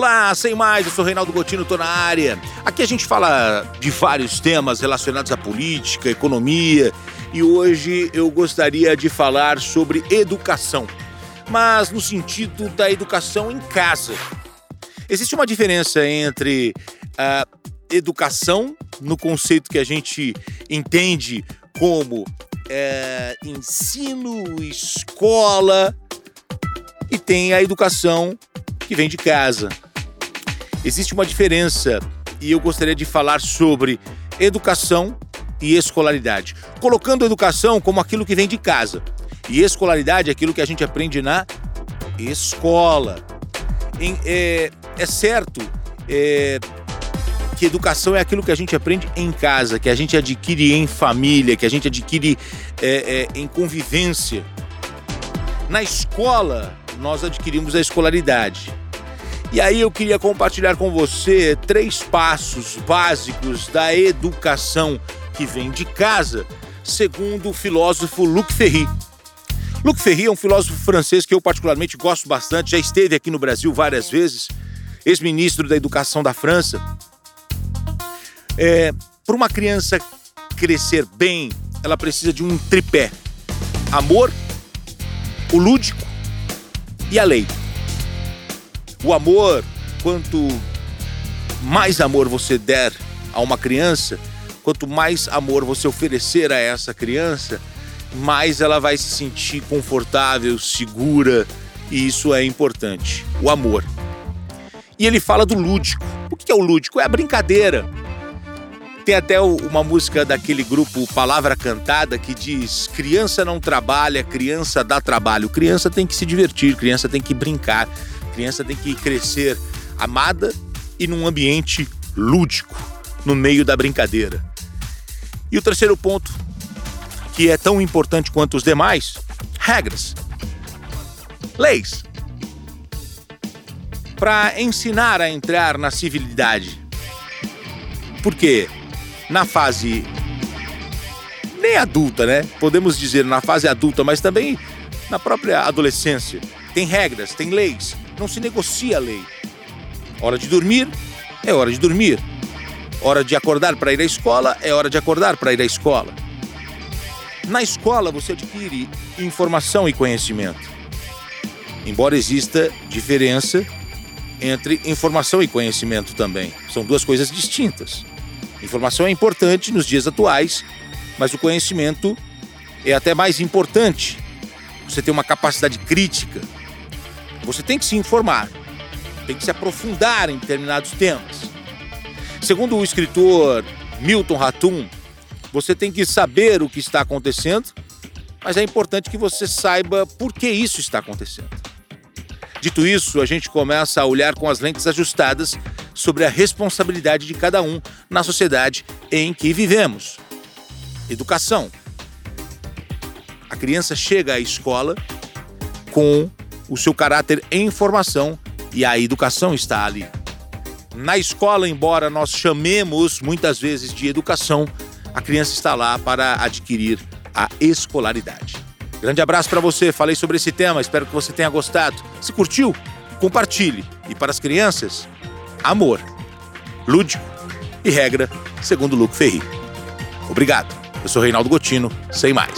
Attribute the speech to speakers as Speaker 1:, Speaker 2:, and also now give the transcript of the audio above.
Speaker 1: Olá, sem mais, eu sou Reinaldo Gotino, tô na área. Aqui a gente fala de vários temas relacionados à política, economia e hoje eu gostaria de falar sobre educação, mas no sentido da educação em casa. Existe uma diferença entre a educação, no conceito que a gente entende como é, ensino, escola, e tem a educação que vem de casa. Existe uma diferença e eu gostaria de falar sobre educação e escolaridade, colocando educação como aquilo que vem de casa e escolaridade aquilo que a gente aprende na escola. Em, é, é, certo é, que educação é aquilo que a gente aprende em casa, que a gente adquire em família, que a gente adquire é, é em convivência. Na escola, nós adquirimos a escolaridade. E aí eu queria compartilhar com você três passos básicos da educação que vem de casa, segundo o filósofo Luc Ferry. Luc Ferry é um filósofo francês que eu particularmente gosto bastante, já esteve aqui no Brasil várias vezes, ex-ministro da Educação da França. É, Para uma criança crescer bem, ela precisa de um tripé: amor, o lúdico e a lei. O amor, quanto mais amor você der a uma criança, quanto mais amor você oferecer a essa criança, mais ela vai se sentir confortável, segura, e isso é importante. O amor. E ele fala do lúdico. O que é o lúdico? É a brincadeira. Tem até uma música daquele grupo Palavra Cantada que diz: criança não trabalha, criança dá trabalho. Criança tem que se divertir, criança tem que brincar criança tem que crescer amada e num ambiente lúdico, no meio da brincadeira. E o terceiro ponto, que é tão importante quanto os demais, regras. Leis. Para ensinar a entrar na civilidade. Porque na fase nem adulta, né? Podemos dizer na fase adulta, mas também na própria adolescência, tem regras, tem leis não se negocia a lei. Hora de dormir é hora de dormir. Hora de acordar para ir à escola é hora de acordar para ir à escola. Na escola você adquire informação e conhecimento. Embora exista diferença entre informação e conhecimento também. São duas coisas distintas. Informação é importante nos dias atuais, mas o conhecimento é até mais importante. Você tem uma capacidade crítica, você tem que se informar, tem que se aprofundar em determinados temas. Segundo o escritor Milton Ratum, você tem que saber o que está acontecendo, mas é importante que você saiba por que isso está acontecendo. Dito isso, a gente começa a olhar com as lentes ajustadas sobre a responsabilidade de cada um na sociedade em que vivemos. Educação. A criança chega à escola com o seu caráter em formação e a educação está ali. Na escola, embora nós chamemos muitas vezes de educação, a criança está lá para adquirir a escolaridade. Grande abraço para você, falei sobre esse tema, espero que você tenha gostado. Se curtiu, compartilhe. E para as crianças, amor, lúdico e regra, segundo Luco Ferri. Obrigado. Eu sou Reinaldo Gotino, sem mais.